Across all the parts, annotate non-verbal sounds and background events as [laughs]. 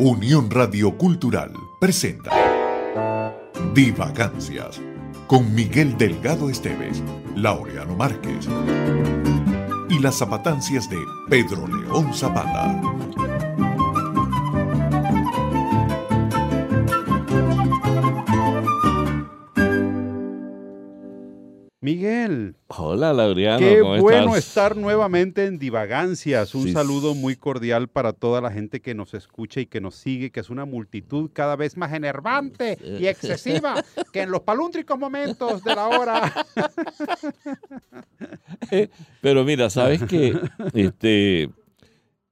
Unión Radio Cultural presenta Divagancias con Miguel Delgado Esteves, Laureano Márquez y las zapatancias de Pedro León Zapata. Miguel. Hola, Laureano. Qué ¿cómo bueno estás? estar nuevamente en Divagancias. Un Sí. saludo muy cordial para toda la gente que nos escucha y que nos sigue, que es una multitud cada vez más enervante y excesiva [laughs] que en los palúntricos momentos de la hora. [laughs] Pero mira, sabes que este,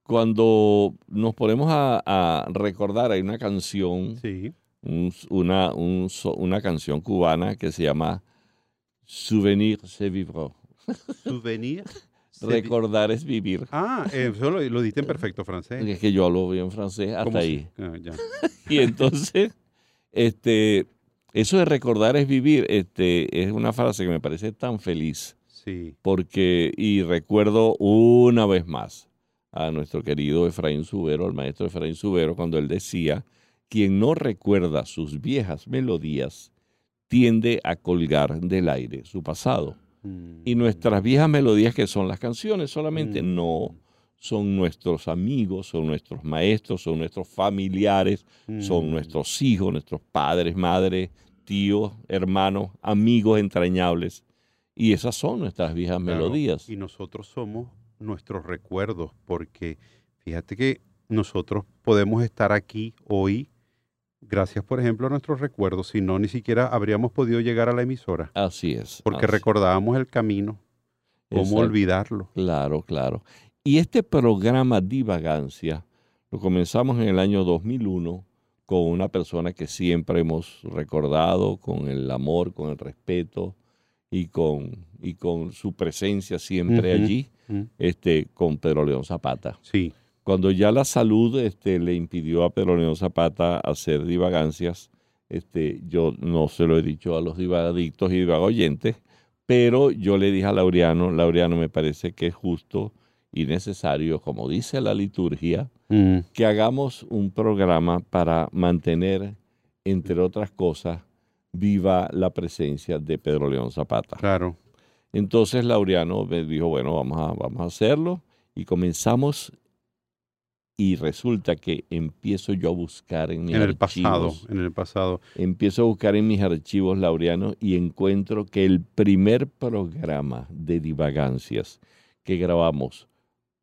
cuando nos ponemos a, a recordar, hay una canción, Sí. un- una, un una canción cubana que se llama Souvenir c'est vivre. Souvenir. [laughs] Recordar es vivir. Ah, eso lo, lo diste en perfecto francés. Es que yo hablo bien francés hasta ¿Cómo ahí. se- ah, ya. [laughs] Y entonces, este, eso de recordar es vivir, este, es una frase que me parece tan feliz. Sí. porque, y recuerdo una vez más a nuestro querido Efraín Subero, al maestro Efraín Subero, cuando él decía, quien no recuerda sus viejas melodías, tiende a colgar del aire su pasado. Mm. Y nuestras viejas melodías, que son las canciones, solamente Mm. no son nuestros amigos, son nuestros maestros, son nuestros familiares, son Mm. nuestros hijos, nuestros padres, madres, tíos, hermanos, amigos entrañables. Y esas son nuestras viejas Claro, melodías. Y nosotros somos nuestros recuerdos, porque fíjate que nosotros podemos estar aquí hoy gracias, por ejemplo, a nuestros recuerdos, si no, ni siquiera habríamos podido llegar a la emisora, Así es. porque así- recordábamos el camino, cómo exacto. olvidarlo. Claro, claro. Y este programa Divagancia lo comenzamos en el año 2001 con una persona que siempre hemos recordado, con el amor, con el respeto y con, y con su presencia siempre allí, Mm, este, con Pedro León Zapata. Sí, Cuando ya la salud este, le impidió a Pedro León Zapata hacer divagancias, este, yo no se lo he dicho a los divagadictos y divagoyentes, pero yo le dije a Laureano, Laureano me parece que es justo y necesario, como dice la liturgia, Mm, que hagamos un programa para mantener, entre otras cosas, viva la presencia de Pedro León Zapata. claro. Entonces Laureano me dijo, bueno, vamos a, vamos a hacerlo. Y comenzamos y resulta que empiezo yo a buscar en mis En el pasado, archivos. en el pasado. Empiezo a buscar en mis archivos, Laureano, y encuentro que el primer programa de divagancias que grabamos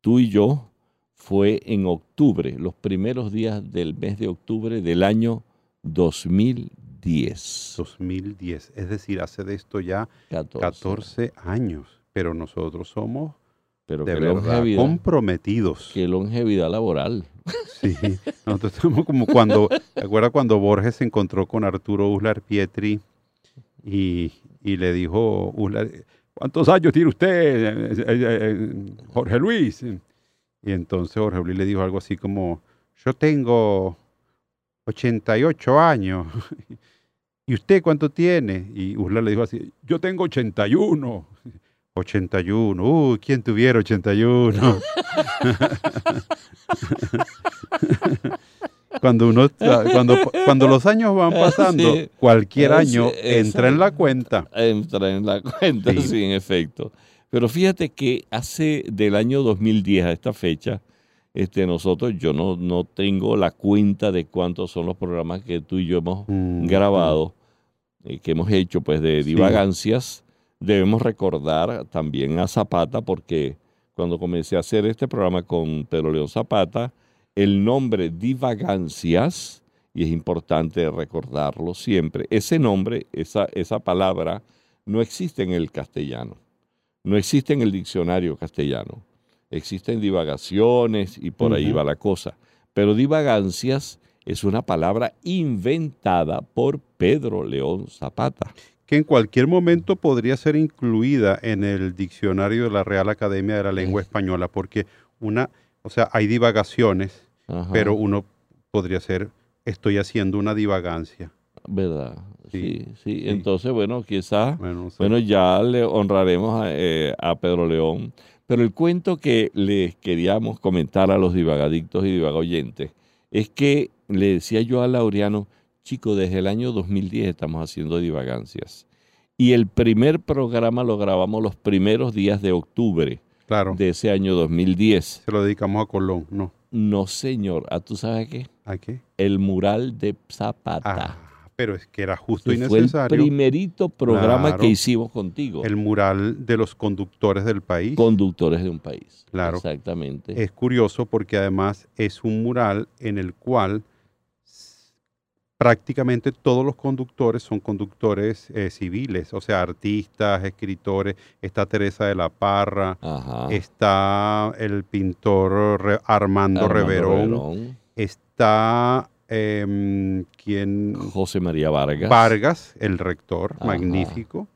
tú y yo fue en octubre, los primeros días del mes de octubre del año 2010. 2010, es decir, hace de esto ya 14. 14 años, pero nosotros somos Pero de qué verdad longevidad, comprometidos. qué longevidad laboral. Sí, nosotros estamos como cuando, ¿te acuerdas cuando Borges se encontró con Arturo Uslar Pietri y, y le dijo, Uslar, ¿cuántos años tiene usted, eh, eh, eh, Jorge Luis? Y entonces Jorge Luis le dijo algo así como, yo tengo 88 años. [laughs] ¿Y usted cuánto tiene? Y Uslar le dijo así, yo tengo 81. 81, uy, ¿quién tuviera 81? [laughs] cuando uno cuando, cuando los años van pasando, Sí. cualquier Ah, año sí, entra en la cuenta. Entra en la cuenta, Sí. sí. en efecto. Pero fíjate que hace del año 2010 a esta fecha, este, nosotros, yo no, no tengo la cuenta de cuántos son los programas que tú y yo hemos Mm, grabado, eh, que hemos hecho pues de divagancias. Debemos recordar también a Zapata porque cuando comencé a hacer este programa con Pedro León Zapata, el nombre divagancias, y es importante recordarlo siempre, ese nombre, esa, esa palabra, no existe en el castellano, no existe en el diccionario castellano. Existen divagaciones y por ahí va la cosa. Pero divagancias es una palabra inventada por Pedro León Zapata. Que en cualquier momento podría ser incluida en el diccionario de la Real Academia de la Lengua Española, porque una, o sea, hay divagaciones, Ajá, pero uno podría ser, estoy haciendo una divagancia. ¿Verdad? Sí, Sí, sí. sí. Entonces, bueno, quizás, Bueno, bueno, ya le honraremos a, eh, a Pedro León. Pero el cuento que les queríamos comentar a los divagadictos y divagoyentes es que le decía yo a Laureano, chico, desde el año 2010 estamos haciendo divagancias. Y el primer programa lo grabamos los primeros días de octubre Claro. de ese año 2010. Se lo dedicamos a Colón, ¿no? No, señor. ¿A tú sabes qué? ¿A qué? El mural de Zapata. Ah, pero es que era justo y fue el necesario. primerito programa Claro. que hicimos contigo. El mural de los conductores del país. Conductores de un país. Claro. Exactamente. Es curioso porque además es un mural en el cual prácticamente todos los conductores son conductores eh, civiles, o sea, artistas, escritores. Está Teresa de la Parra, Ajá. está el pintor Re- Armando, Armando Reverón, Reverón, está em, quien José María Vargas. Vargas, el rector, Ajá. magnífico.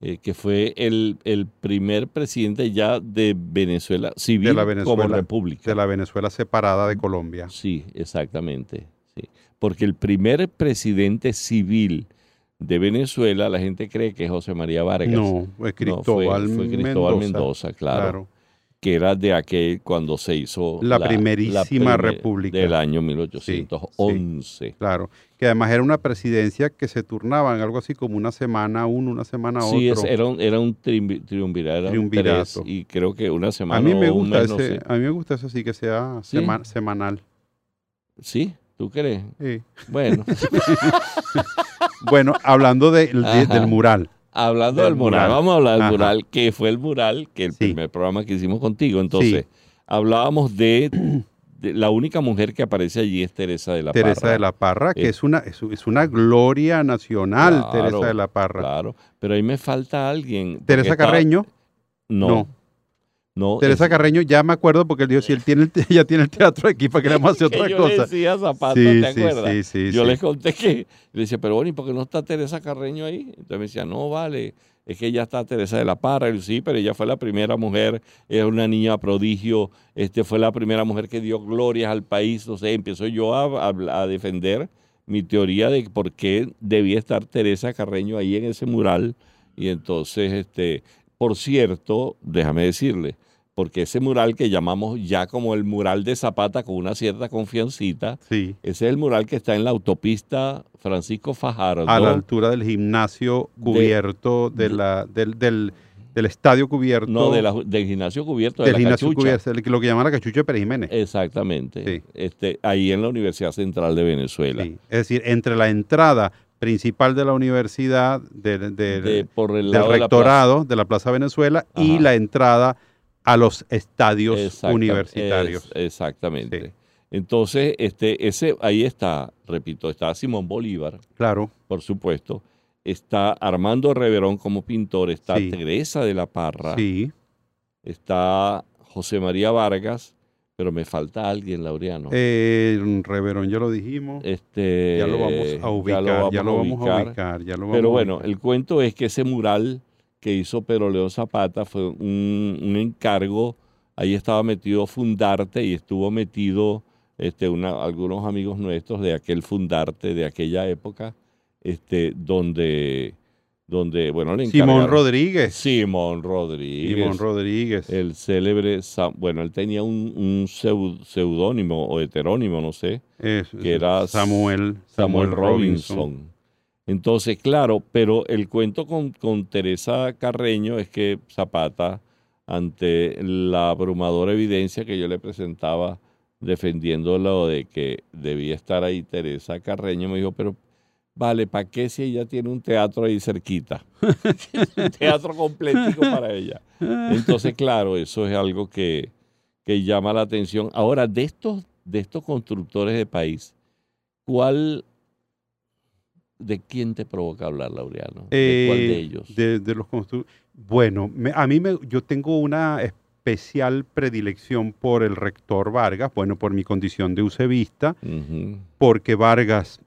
eh, que fue el, el primer presidente ya de Venezuela civil De la como república. de la Venezuela separada de Colombia. Sí, exactamente. Sí. Porque el primer presidente civil de Venezuela, la gente cree que es José María Vargas. No, es No, fue- Cristóbal, fue, Cristóbal Mendoza. Mendoza, claro, Claro. que era de aquel cuando se hizo La primerísima primer- república. del año 1811. Claro, que además era una presidencia que se turnaban, algo así como una semana uno, una semana Sí, otro. es- era un, era un triunvi- triunvirato, Triunvirato. tres, y creo que una semana a mí me o un gusta no sé. a mí me gusta eso sí que sea ¿Sí? sema- semanal. ¿Sí? ¿Tú crees? Sí. Bueno, [laughs] Bueno, hablando de- de- Ajá. del mural. hablando Del del mural, mural. vamos a hablar del Ajá. mural, que fue el mural, que el Sí. primer programa que hicimos contigo. Entonces, hablábamos de, de la única mujer que aparece allí es Teresa de la Teresa Parra. de la Parra, que Eh, es una, es, es una gloria nacional, Claro, Teresa de la Parra. Claro, pero ahí me falta alguien. Teresa está- Carreño, No. no. No. Teresa es- Carreño, ya me acuerdo porque él dijo, si él tiene el, ella [laughs] tiene el teatro aquí, ¿para que le vamos a hacer [laughs] otra yo cosa? le decía Zapata, sí, ¿te sí, acuerdas? sí, sí, yo sí. les conté que le decía, pero bueno, ¿y por qué no está Teresa Carreño ahí? Entonces me decía, no, vale, es que ya está Teresa de la Parra. Y yo, sí, pero ella fue la primera mujer, era una niña prodigio, este, fue la primera mujer que dio glorias al país. O sea, empiezo yo a, a- a defender mi teoría de por qué debía estar Teresa Carreño ahí en ese mural. Y entonces, este, por cierto, déjame decirle, porque ese mural que llamamos ya como el mural de Zapata con una cierta confiancita, Sí, ese es el mural que está en la autopista Francisco Fajardo. a la altura del gimnasio cubierto de, de- la, del, del, del estadio cubierto. no, de la- del gimnasio cubierto de del la gimnasio Cachucha. cubierto, lo que llaman la cachucha de Pérez Jiménez. Exactamente. Sí. Este, ahí en la Universidad Central de Venezuela. Sí, Es decir, entre la entrada principal de la universidad, de- de- De- por el del de la rectorado de la Plaza Venezuela y la entrada a los estadios universitarios. es- exactamente. Sí. Entonces, este, ese, ahí está, repito, está Simón Bolívar, Claro, por supuesto. Está Armando Reverón como pintor, está Sí. Teresa de la Parra, sí. está José María Vargas, pero me falta alguien, Laureano. Eh, Reverón, ya lo dijimos. este, ya lo vamos a ubicar, ya lo vamos, a ubicar. ya lo vamos Pero a bueno, ubicar. el cuento es que ese mural que hizo Pedro León Zapata fue un, un encargo. Ahí estaba metido Fundarte y estuvo metido este, una- algunos amigos nuestros de aquel Fundarte de aquella época, este, donde, donde bueno, le Simón Rodríguez. Simón Rodríguez. Simón Rodríguez. El célebre, bueno, él tenía un, un seu- seudónimo o heterónimo, no sé, Es- que era Samuel, Samuel Robinson. Entonces, claro, pero el cuento con, con Teresa Carreño es que Zapata, ante la abrumadora evidencia que yo le presentaba defendiendo lo de que debía estar ahí Teresa Carreño, me dijo, pero vale, ¿para qué si ella tiene un teatro ahí cerquita? [laughs] un teatro completico para ella. Entonces, claro, eso es algo que, que llama la atención. Ahora, de estos, de estos constructores de país, ¿cuál, de quién te provoca hablar, Laureano? ¿De cuál de Eh, ellos? De, de los constru- Bueno, me- a mí me, yo tengo una especial predilección por el rector Vargas, bueno, por mi condición de usevista, porque Vargas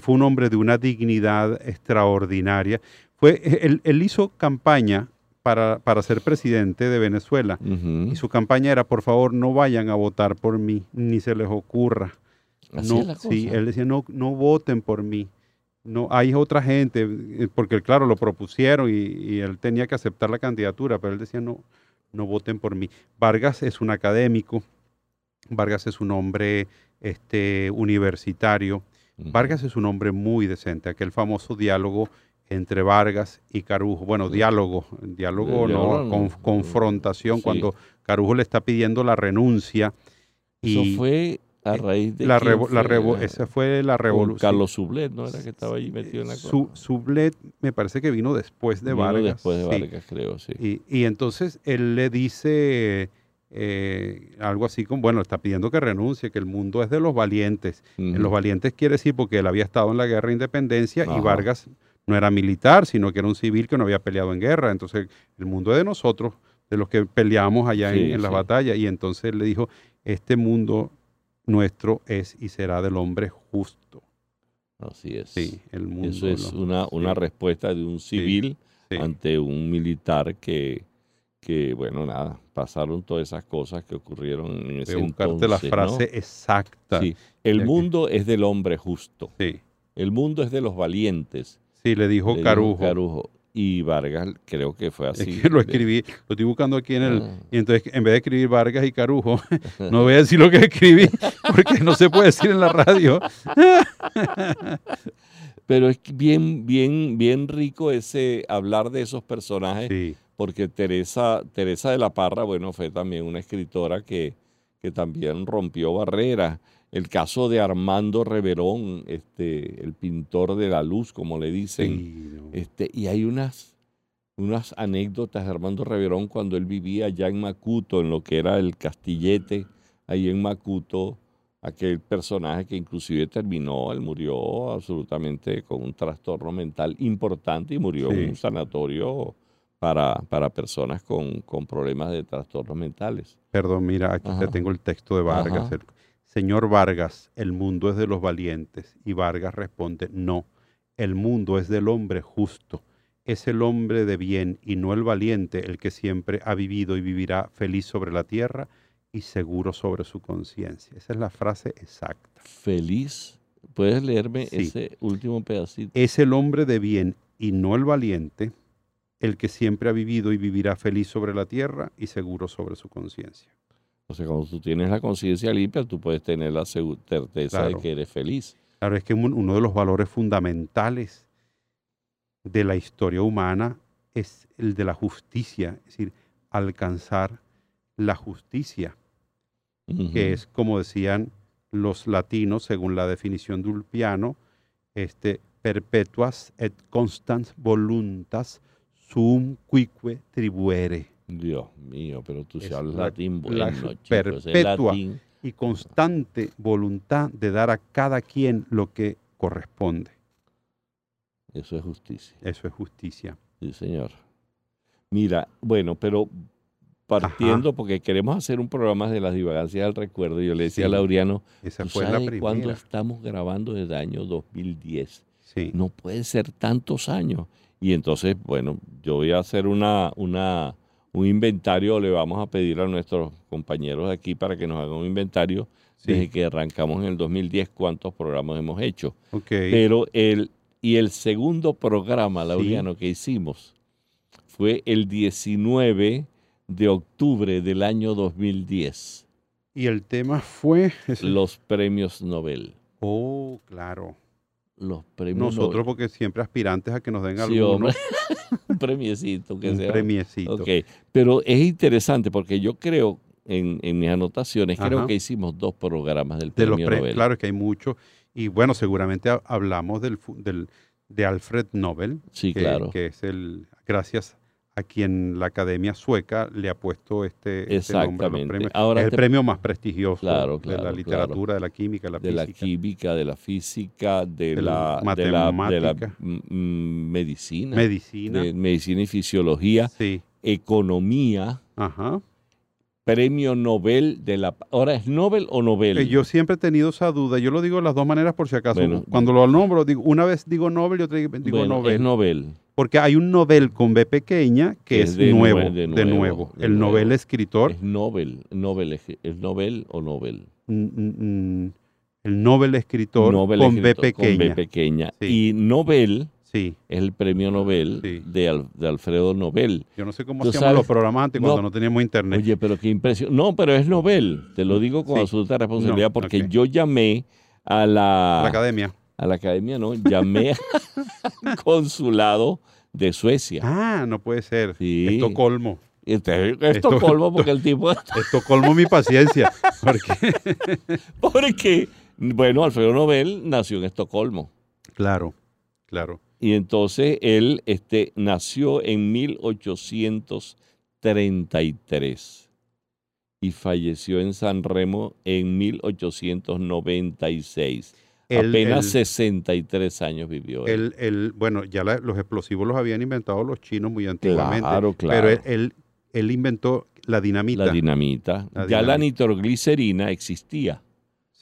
fue un hombre de una dignidad extraordinaria. Fue, él, él hizo campaña para, para ser presidente de Venezuela y su campaña era, por favor, no vayan a votar por mí, ni se les ocurra. Así no, es la cosa. sí, él decía, no, no voten por mí. No, hay otra gente, eh, porque claro, lo propusieron y, y él tenía que aceptar la candidatura, pero él decía, no, no voten por mí. Vargas es un académico, Vargas es un hombre este, universitario. Vargas es un hombre muy decente. Aquel famoso diálogo entre Vargas y Carujo. Bueno, diálogo, diálogo, no, con- no. confrontación, Sí. cuando Carujo le está pidiendo la renuncia. Y Eso fue a raíz de la, revo- revo- esa fue la revolución. Carlos Sublet, ¿no? Era que estaba allí metido en la Su. Sublet me parece que vino después de Vino Vargas. después de sí. Vargas, creo, sí. Y, y entonces él le dice eh, algo así como, bueno, está pidiendo que renuncie, que el mundo es de los valientes. Ujú. Los valientes quiere decir porque él había estado en la guerra de independencia Ajá. y Vargas no era militar, sino que era un civil que no había peleado en guerra. Entonces el mundo es de nosotros, de los que peleamos allá en, Sí, en las batallas. Y entonces él le dijo, este mundo nuestro es y será del hombre justo. Así es. Sí, el mundo. Eso es lo- una, una sí. respuesta de un civil sí. ante un militar que, que, bueno, nada, pasaron todas esas cosas que ocurrieron en ese de buscarte la entonces, ¿no? frase exacta. Sí. El mundo es del hombre justo. Sí, El mundo es de los valientes. sí, le dijo le dijo Carujo. Carujo. Y Vargas creo que fue Es así. que lo escribí, lo estoy buscando aquí en el... Ah. Y entonces, en vez de escribir Vargas y Carujo, [laughs] no voy a decir lo que escribí, [laughs] porque no se puede decir en la radio. [laughs] Pero es bien, bien, bien rico ese hablar de esos personajes, Sí, porque Teresa, Teresa de la Parra, bueno, fue también una escritora que, que también rompió barreras. El caso de Armando Reverón, este, el pintor de la luz, como le dicen, sí, no. este, y hay unas, unas anécdotas de Armando Reverón cuando él vivía allá en Macuto, en lo que era el Castillete, ahí en Macuto, aquel personaje que inclusive terminó, él murió absolutamente con un trastorno mental importante y murió Sí. en un sanatorio para, para personas con, con problemas de trastornos mentales. Perdón, mira, aquí Ajá. te tengo el texto de Vargas. El- Señor Vargas, el mundo es de los valientes. Y Vargas responde, no, el mundo es del hombre justo. Es el hombre de bien y no el valiente el que siempre ha vivido y vivirá feliz sobre la tierra y seguro sobre su conciencia. Esa es la frase exacta. Feliz. ¿Puedes leerme Sí. ese último pedacito? Es el hombre de bien y no el valiente el que siempre ha vivido y vivirá feliz sobre la tierra y seguro sobre su conciencia. O sea, cuando tú tienes la conciencia limpia, tú puedes tener la certeza Claro. de que eres feliz. Claro, es que un- uno de los valores fundamentales de la historia humana es el de la justicia, es decir, alcanzar la justicia, que es como decían los latinos, según la definición de Ulpiano, este, perpetuas et constans voluntas sum quique tribuere. Dios mío, pero tú Es sabes la- latín la bueno, chico, ese perpetua. latín. y constante voluntad de dar a cada quien lo que corresponde. Eso es justicia. Eso es justicia. Sí, señor. Mira, bueno, pero partiendo, porque queremos hacer un programa de las divagancias del recuerdo, yo le decía Sí. a Laureano, Esa ¿tú fue la sabes cuándo estamos grabando desde el año 2010? Sí. No puede ser tantos años. Y entonces, bueno, yo voy a hacer una, una, un inventario, le vamos a pedir a nuestros compañeros de aquí para que nos hagan un inventario Sí. desde que arrancamos en el 2010 cuántos programas hemos hecho. Ok. Pero el, y el segundo programa, Laureano, que hicimos fue el 19 de octubre del año 2010, y el tema fue. ese- los premios Nobel. Oh, claro. Los premios Nosotros, porque siempre aspirantes a que nos den. Sí, hombre. [laughs] un premiecito que un sea. premiecito. Ok, pero es interesante porque yo creo, en, en mis anotaciones, creo que hicimos dos programas del De los premio pre- Nobel. claro, es que hay muchos. Y bueno, seguramente ha- hablamos del, del, de Alfred Nobel, Sí, que, claro. que es el. Gracias a quien la Academia Sueca le ha puesto este, este nombre. Ahora es el te- premio más prestigioso Claro, de la literatura, de la química, de la de la física. química, de la física, de, De la, la de la, de la, matemática. mm, medicina, Medicina. de medicina y fisiología, Sí. economía, Ajá. premio Nobel de la... Ahora, ¿es Nobel o Nobel? Eh, yo siempre he tenido esa duda. Yo lo digo de las dos maneras por si acaso. Bueno, Cuando lo nombro, digo, una vez digo Nobel y otra vez digo Bueno, Nobel. es Nobel. Porque hay un Nobel con B pequeña que Que es, de nuevo, nue- de de nuevo. nuevo, de El nuevo. Nobel escritor, Es Nobel. Nobel es, ¿es Nobel o Nobel? mm, mm, mm, el Nobel escritor con B pequeña. Con B pequeña. Sí. Y Nobel Sí. Es el premio Nobel Sí. de, de Alfredo Nobel. Yo no sé cómo hacíamos los programas antes cuando No. no teníamos internet. Oye, pero qué impresión. No, pero es Nobel. Te lo digo con absoluta responsabilidad No, porque yo llamé a la, la academia. A la academia, no, llamé al consulado de Suecia. Ah, no puede ser. Sí. Estocolmo. Este, Esto- Estocolmo, porque el tipo, [laughs] Estocolmo mi paciencia. Porque, [laughs] porque, bueno, Alfredo Nobel nació en Estocolmo. claro, claro. Y entonces él este, nació en 1833 y falleció en San Remo en 1896. El- Apenas el- 63 años vivió él. El, el, bueno, ya la- los explosivos los habían inventado los chinos muy antiguamente. Claro, claro. Pero él, él, inventó la dinamita. La dinamita. La ya la nitroglicerina existía.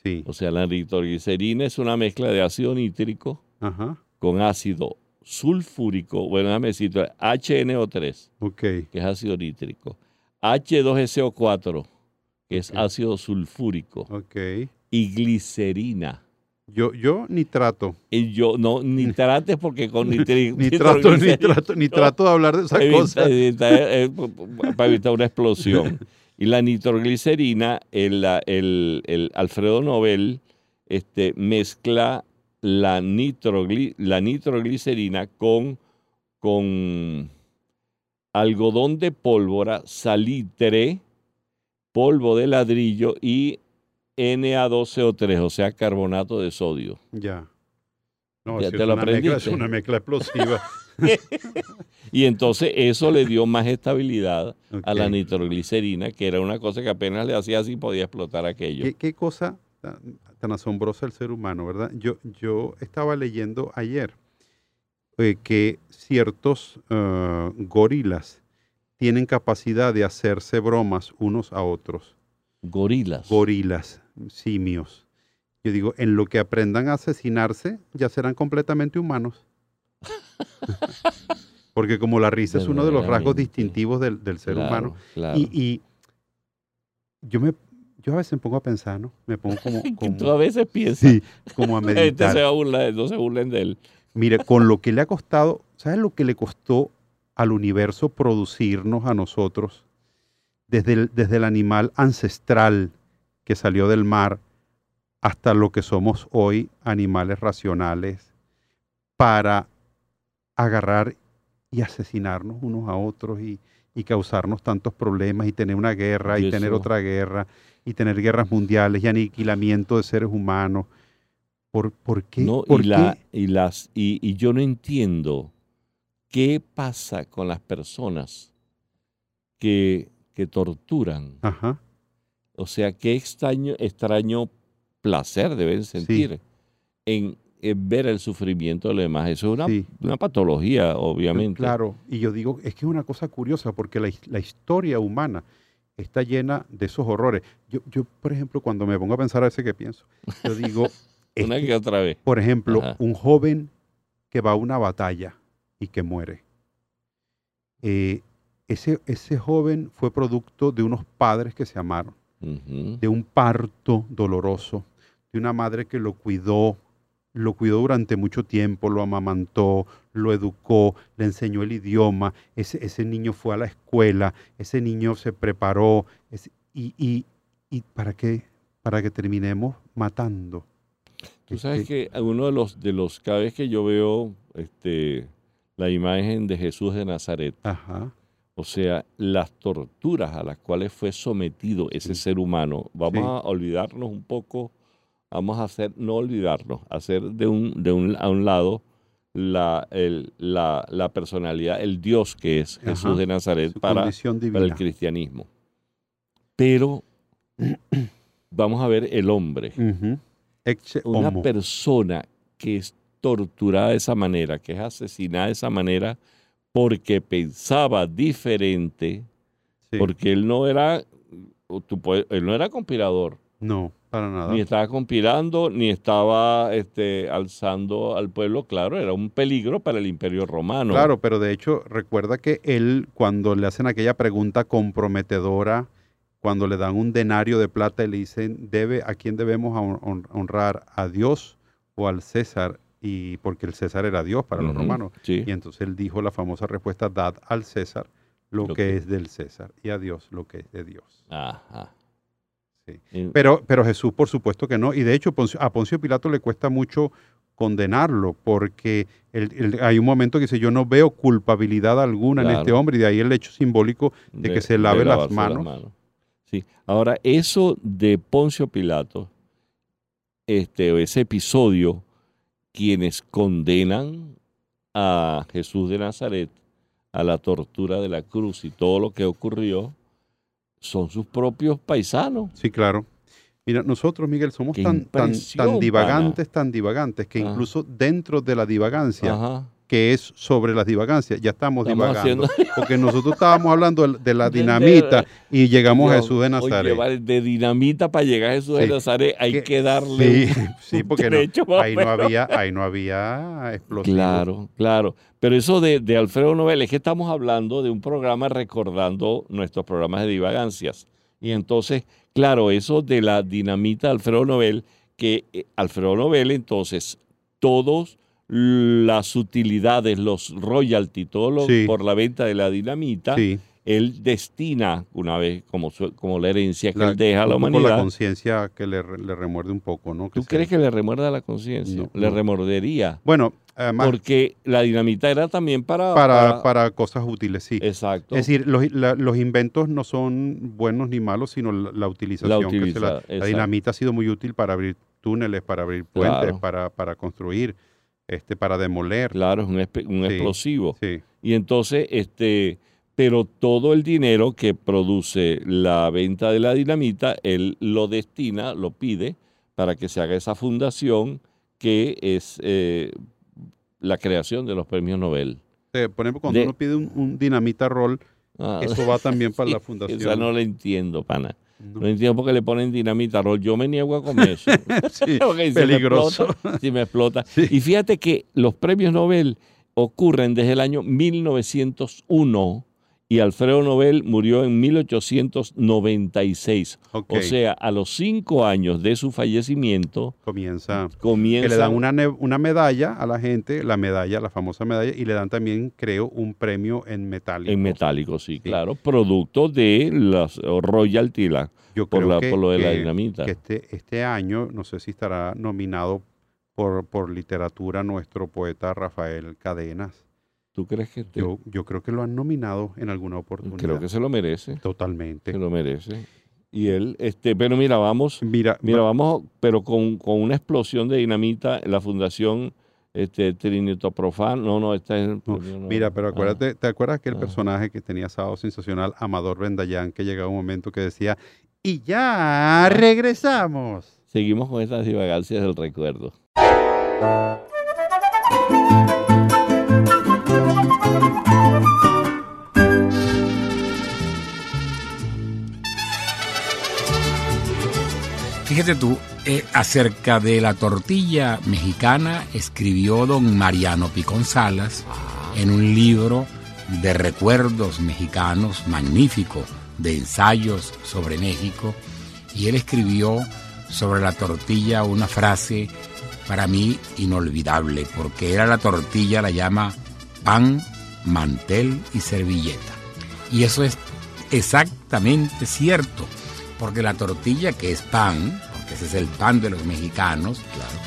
sí. O sea, la nitroglicerina es una mezcla de ácido nítrico Ajá. con ácido sulfúrico, bueno, déjame decirte, HNO3, Ok. que es ácido nítrico, H2SO4, que es ácido sulfúrico, Ok. y glicerina. Yo, yo ni trato. Y yo, no, nitrates [laughs] porque con nitri, [laughs] Ni trato, ni trato, ni [laughs] trato de hablar de esas evita- cosas. evita- eh, para evitar una explosión. Y la nitroglicerina, el, el- el Alfredo Nobel este, mezcla la, nitrogli- la nitroglicerina con, con algodón de pólvora, salitre, polvo de ladrillo y Na2CO3, o sea, carbonato de sodio. Ya. No, Ya si te es lo una mezcla, es una mezcla explosiva. [laughs] Y entonces eso le dio más estabilidad a la nitroglicerina, que era una cosa que apenas le hacía así podía explotar aquello. ¿Qué, qué cosa tan, tan asombrosa el ser humano, ¿verdad? Yo, yo estaba leyendo ayer eh, que ciertos eh, gorilas tienen capacidad de hacerse bromas unos a otros. Gorilas. Gorilas, simios. Yo digo, en lo que aprendan a asesinarse, ya serán completamente humanos. [laughs] Porque como la risa es uno de los rasgos distintivos del, del ser Claro, humano. claro. Y, y yo me yo a veces me pongo a pensar, ¿no? Me pongo como, [laughs] como, tú a veces piensas, sí, como a [laughs] meditar. se va a burlar, no se burlen de él. Mire, con lo que le ha costado, ¿sabes lo que le costó al universo producirnos a nosotros? Desde el, desde el animal ancestral que salió del mar hasta lo que somos hoy, animales racionales, para agarrar y asesinarnos unos a otros y, y causarnos tantos problemas y tener una guerra y, Y tener otra guerra y tener guerras mundiales y aniquilamiento de seres humanos. ¿Por, por qué? No, ¿Por y, la, y, las, y, y yo no entiendo qué pasa con las personas que, que torturan. Ajá. O sea, qué extraño, extraño placer deben sentir en, en ver el sufrimiento de los demás. Eso es una, Sí. una patología, obviamente. Claro, y yo digo, es que es una cosa curiosa porque la, his- la historia humana está llena de esos horrores. Yo, yo, por ejemplo, cuando me pongo a pensar a veces que pienso, yo digo, [laughs] Una que, que otra vez. por ejemplo, Ajá. un joven que va a una batalla y que muere. eh, ese, ese joven fue producto de unos padres que se amaron, De un parto doloroso, de una madre que lo cuidó, lo cuidó durante mucho tiempo, lo amamantó, lo educó, le enseñó el idioma, ese, ese niño fue a la escuela, ese niño se preparó, y, y, y para qué, para que terminemos matando. Tú sabes Este, que uno de los, de los, cada vez que yo veo este, la imagen de Jesús de Nazaret, Ajá, o sea, las torturas a las cuales fue sometido ese ser humano, vamos Sí. a olvidarnos un poco, vamos a hacer, no olvidarnos, hacer de un, de un, a un lado la, el- la, la personalidad, el Dios que es Jesús de Nazaret para, el cristianismo. Pero [clears throat] vamos a ver el hombre. Una persona que es torturada de esa manera, que es asesinada de esa manera, porque pensaba diferente, Sí. porque él no era, tú él no era conspirador, No, para nada. ni estaba conspirando, ni estaba este, alzando al pueblo, claro, era un peligro para el imperio romano. Claro, pero de hecho, recuerda que él, cuando le hacen aquella pregunta comprometedora, cuando le dan un denario de plata y le dicen, debe, ¿a quién debemos hon- hon- honrar? ¿A Dios o al César? Y porque el César era Dios para los romanos. sí. Y entonces él dijo la famosa respuesta, dad al César lo, Lo que, que- es del César y a Dios lo que es de Dios. Ajá. Sí. Y- Pero, pero Jesús, por supuesto que no. Y de hecho, a Poncio Pilato le cuesta mucho condenarlo, porque hay un momento que dice, yo no veo culpabilidad alguna en este hombre, y de ahí el hecho simbólico de, que se lave las manos. Sí. Ahora, eso de Poncio Pilato, este, ese episodio, quienes condenan a Jesús de Nazaret a la tortura de la cruz y todo lo que ocurrió, son sus propios paisanos. Sí, claro. Mira, nosotros, Miguel, somos tan, tan, tan divagantes, tan divagantes, que incluso dentro de la divagancia, Ajá. Que es sobre las divagancias, ya estamos, Estamos divagando. haciendo- Porque nosotros estábamos hablando de, la [laughs] dinamita y llegamos a Jesús de Nazaret. Oye, de dinamita para llegar a Jesús de. Nazaret hay Que- que darle Sí, un- [laughs] sí, un porque no- trecho más o ahí no había, ahí no había explosivos. Claro, claro. Pero eso de, de Alfredo Nobel es que estamos hablando de un programa recordando nuestros programas de divagancias. Y entonces, claro, eso de la dinamita de Alfredo Nobel, que eh, Alfredo Nobel entonces, todos las utilidades, los royalty, todo lo Sí. por la venta de la dinamita, Sí, él destina, una vez como, su- como la herencia que la- él deja a la un poco la humanidad. conciencia que le, re- le remuerde un poco, ¿no? ¿Tú crees que le remuerda la conciencia? No, le no. remordería. Bueno, además, Porque la dinamita era también para... para, para cosas útiles, sí. Exacto. Es decir, los, la- los inventos no son buenos ni malos, sino la, la utilización. que se utiliza- la, dinamita ha sido muy útil para abrir túneles, para abrir puentes, Claro. para, para construir, este, para demoler. Claro, es un, espe- un Sí. explosivo. Sí, Y entonces, este, pero todo el dinero que produce la venta de la dinamita, él lo destina, lo pide para que se haga esa fundación que es eh, la creación de los premios Nobel. Por ejemplo, cuando De- uno pide un, un dinamita roll, Ah, eso va también para [laughs] la fundación. Esa no la entiendo, pana. No. No entiendo por qué le ponen dinamita roll. Yo me niego a comer eso. [laughs] Sí, [laughs] Porque si me peligroso. explota, si me explota. Sí. Y fíjate que los premios Nobel ocurren desde el año 1901 y Alfredo Nobel murió en 1896. Ok, O sea, a los cinco años de su fallecimiento comienza. comienza... Que le dan una, una medalla a la gente, la medalla, la famosa medalla, y le dan también, creo, un premio en metálico. En metálico, sí, claro. Producto de las royalty la- Yo por, creo la, que, por lo de la dinamita. que este, este año, no sé si estará nominado por, por literatura nuestro poeta Rafael Cadenas. ¿Tú crees que te- Yo, yo creo que lo han nominado en alguna oportunidad. Creo que se lo merece. Totalmente. Se lo merece. Y él, este, pero mira, vamos... Mira, Mira, va- vamos, pero con, con una explosión de dinamita, la fundación este, Trinitoprofan, no, no, esta es... el No, premio, no. mira, pero Ah, acuérdate, ¿te acuerdas que el Ah. personaje que tenía Sábado Sensacional, Amador Bendayán, que llegaba un momento que decía, y ya regresamos? seguimos con estas divagancias del recuerdo. Fíjate tú, eh, acerca de la tortilla mexicana escribió don Mariano Picón Salas en un libro de recuerdos mexicanos magnífico, de ensayos sobre México, y él escribió sobre la tortilla una frase para mí inolvidable, porque era la tortilla, la llama pan, mantel y servilleta. Y eso es exactamente cierto, porque la tortilla que es pan, porque ese es el pan de los mexicanos,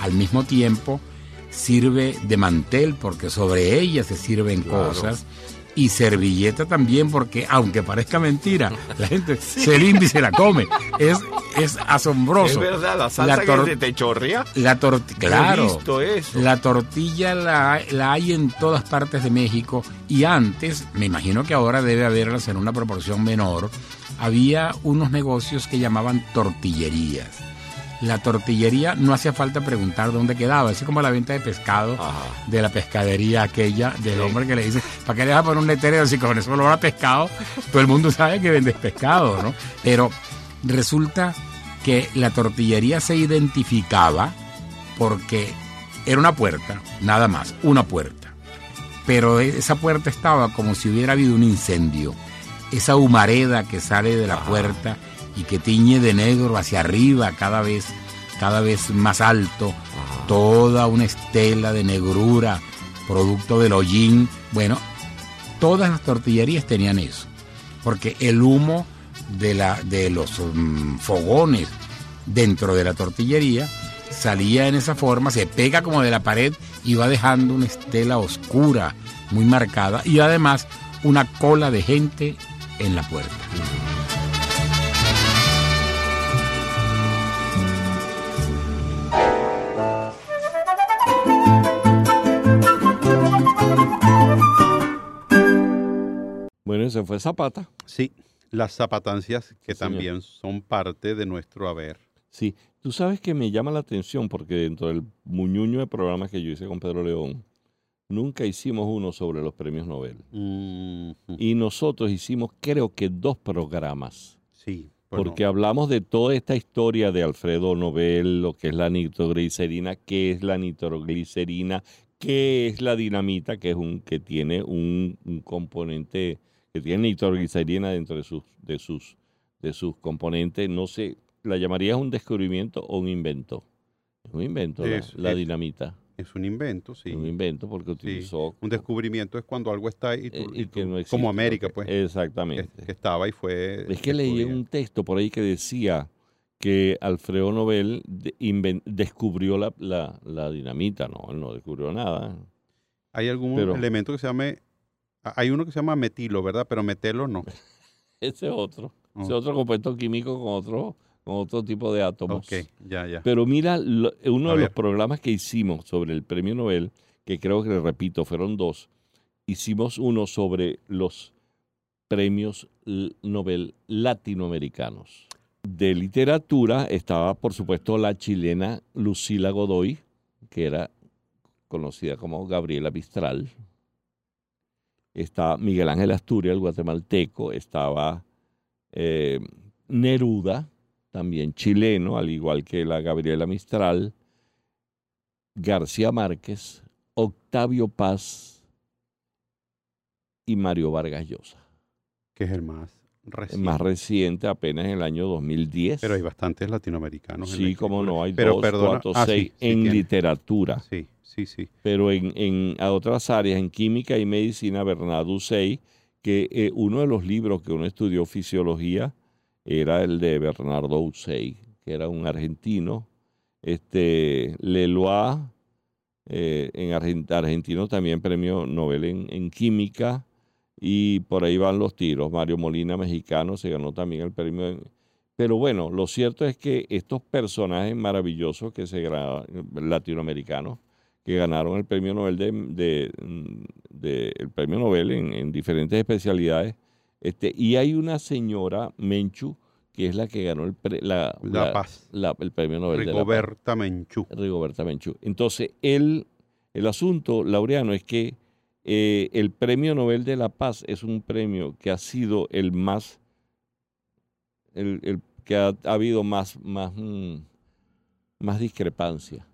al mismo tiempo sirve de mantel porque sobre ella se sirven cosas y servilleta también porque aunque parezca mentira, [laughs] la gente se limpia y se la come. Es, es asombroso. verdad, la salsa La tor- que te chorrea. La tortilla, claro. Visto eso. La tortilla la, la hay en todas partes de México y antes, me imagino que ahora debe haberlas en una proporción menor, había unos negocios que llamaban tortillerías. La tortillería no hacía falta preguntar dónde quedaba, es como la venta de pescado de la pescadería aquella del hombre que le dice, ¿para qué le vas a poner un letrero si con eso olor a pescado? Todo el mundo sabe que vendes pescado, ¿no? Pero resulta que la tortillería se identificaba porque era una puerta, nada más, una puerta. Pero esa puerta estaba como si hubiera habido un incendio. Esa humareda que sale de la puerta y que tiñe de negro hacia arriba cada vez, cada vez más alto, toda una estela de negrura, producto del hollín. Bueno, todas las tortillerías tenían eso, porque el humo de, la, de los mm, fogones dentro de la tortillería salía en esa forma, se pega como de la pared y va dejando una estela oscura, muy marcada, y además una cola de gente en la puerta. Bueno, ese fue Zapata. Sí, las zapatancias que Sí, señor. también son parte de nuestro haber. Sí, tú sabes que me llama la atención porque dentro del muñuño de programas que yo hice con Pedro León, nunca hicimos uno sobre los premios Nobel. Mm, Y nosotros hicimos creo que dos programas, sí, bueno, porque hablamos de toda esta historia de Alfredo Nobel, lo que es la nitroglicerina, qué es la nitroglicerina, qué es la dinamita, que es un que tiene un, un componente que tiene nitroglicerina dentro de sus de sus de sus componentes, no sé, la llamarías un descubrimiento o un invento. Un invento la- Es- la, es- dinamita, es un invento, sí. un invento porque Sí, utilizó Un descubrimiento es cuando algo está ahí y, tú- eh, y y que tú- no existe, como América, pues, Exactamente. que estaba y fue. Es que leí un texto por ahí que decía que Alfredo Nobel de- descubrió la, la- la dinamita, no, él no descubrió nada. Hay algún pero- elemento que se llame. Hay uno que se llama metilo, ¿verdad? Pero metelo no. [laughs] Ese es otro, ese Oh. otro compuesto químico con otro, con otro tipo de átomos. Ok, ya, ya. Pero mira, lo- uno A de los programas que hicimos sobre el premio Nobel, que creo que, repito, fueron dos, hicimos uno sobre los premios Nobel latinoamericanos. De literatura estaba, por supuesto, la chilena Lucila Godoy, que era conocida como Gabriela Mistral. Está Miguel Ángel Asturias, el guatemalteco. Estaba eh, Neruda, también chileno, al igual que la Gabriela Mistral. García Márquez, Octavio Paz y Mario Vargas Llosa. Que es el más El reciente. más reciente, apenas en el año 2010. Pero hay bastantes latinoamericanos. en Sí, como no, hay Pero dos, perdona- cuatro, ah, sí, seis sí en tiene. literatura. Sí, sí, sí. Pero en, en a otras áreas, en química y medicina, Bernardo Usey, que eh, uno de los libros que uno estudió fisiología era el de Bernardo Usey, que era un argentino. Este, Leloir, eh, en Argen- argentino también premio Nobel en, química. Y por ahí van los tiros. Mario Molina, mexicano, se ganó también el premio. pero bueno, lo cierto es que estos personajes maravillosos que se latinoamericanos que ganaron el premio Nobel de, de- el premio Nobel en diferentes especialidades. Este, y hay una señora, Menchu, que es la que ganó el, pre- la, La la- Paz. el premio Nobel de la Paz. Rigoberta Menchú. Rigoberta Menchú. Entonces, el, el asunto, Laureano, es que eh, el Premio Nobel de la Paz es un premio que ha sido el más, el, el que ha, ha habido más, más, mm, más discrepancia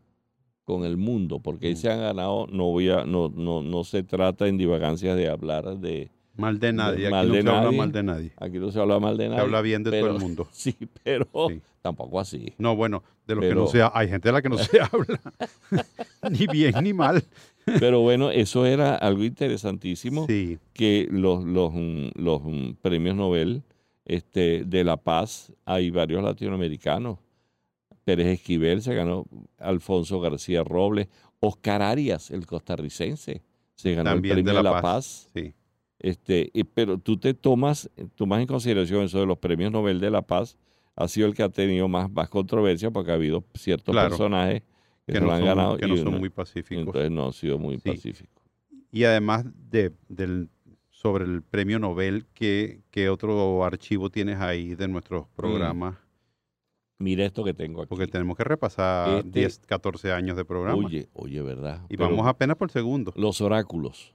con el mundo, porque ahí Mm. se han ganado, no voy a, no, no, no se trata en divagancias de hablar de, Mal de nadie. Aquí no se habla mal de nadie. aquí no se habla mal de Se nadie. habla bien de todo el mundo. [laughs] Sí, pero Sí. tampoco así. No, bueno, de lo que no sea, hay gente de la que no se [laughs] habla. [laughs] ni bien ni mal. Pero bueno, eso era algo interesantísimo. Sí, que los, los, mm, los mm, premios Nobel este, de la paz hay varios latinoamericanos. Pérez Esquivel se ganó, Alfonso García Robles, Oscar Arias, el costarricense, se ganó También el de premio La de la Paz. paz. sí. Este, y- pero tú te tomas, tomas en consideración eso de los premios Nobel de la paz, ha sido el que ha tenido más, más controversia porque ha habido ciertos Claro. personajes que, Que no, lo han son, ganado que y no son muy pacíficos. entonces no han sido muy Sí. pacíficos. Y además de, del, sobre el premio Nobel, ¿qué, qué otro archivo tienes ahí de nuestros programas? Mira esto que tengo aquí. Porque tenemos que repasar Este- 10, 14 años de programa. Oye, oye, ¿verdad? y Pero vamos apenas por segundo. Los oráculos.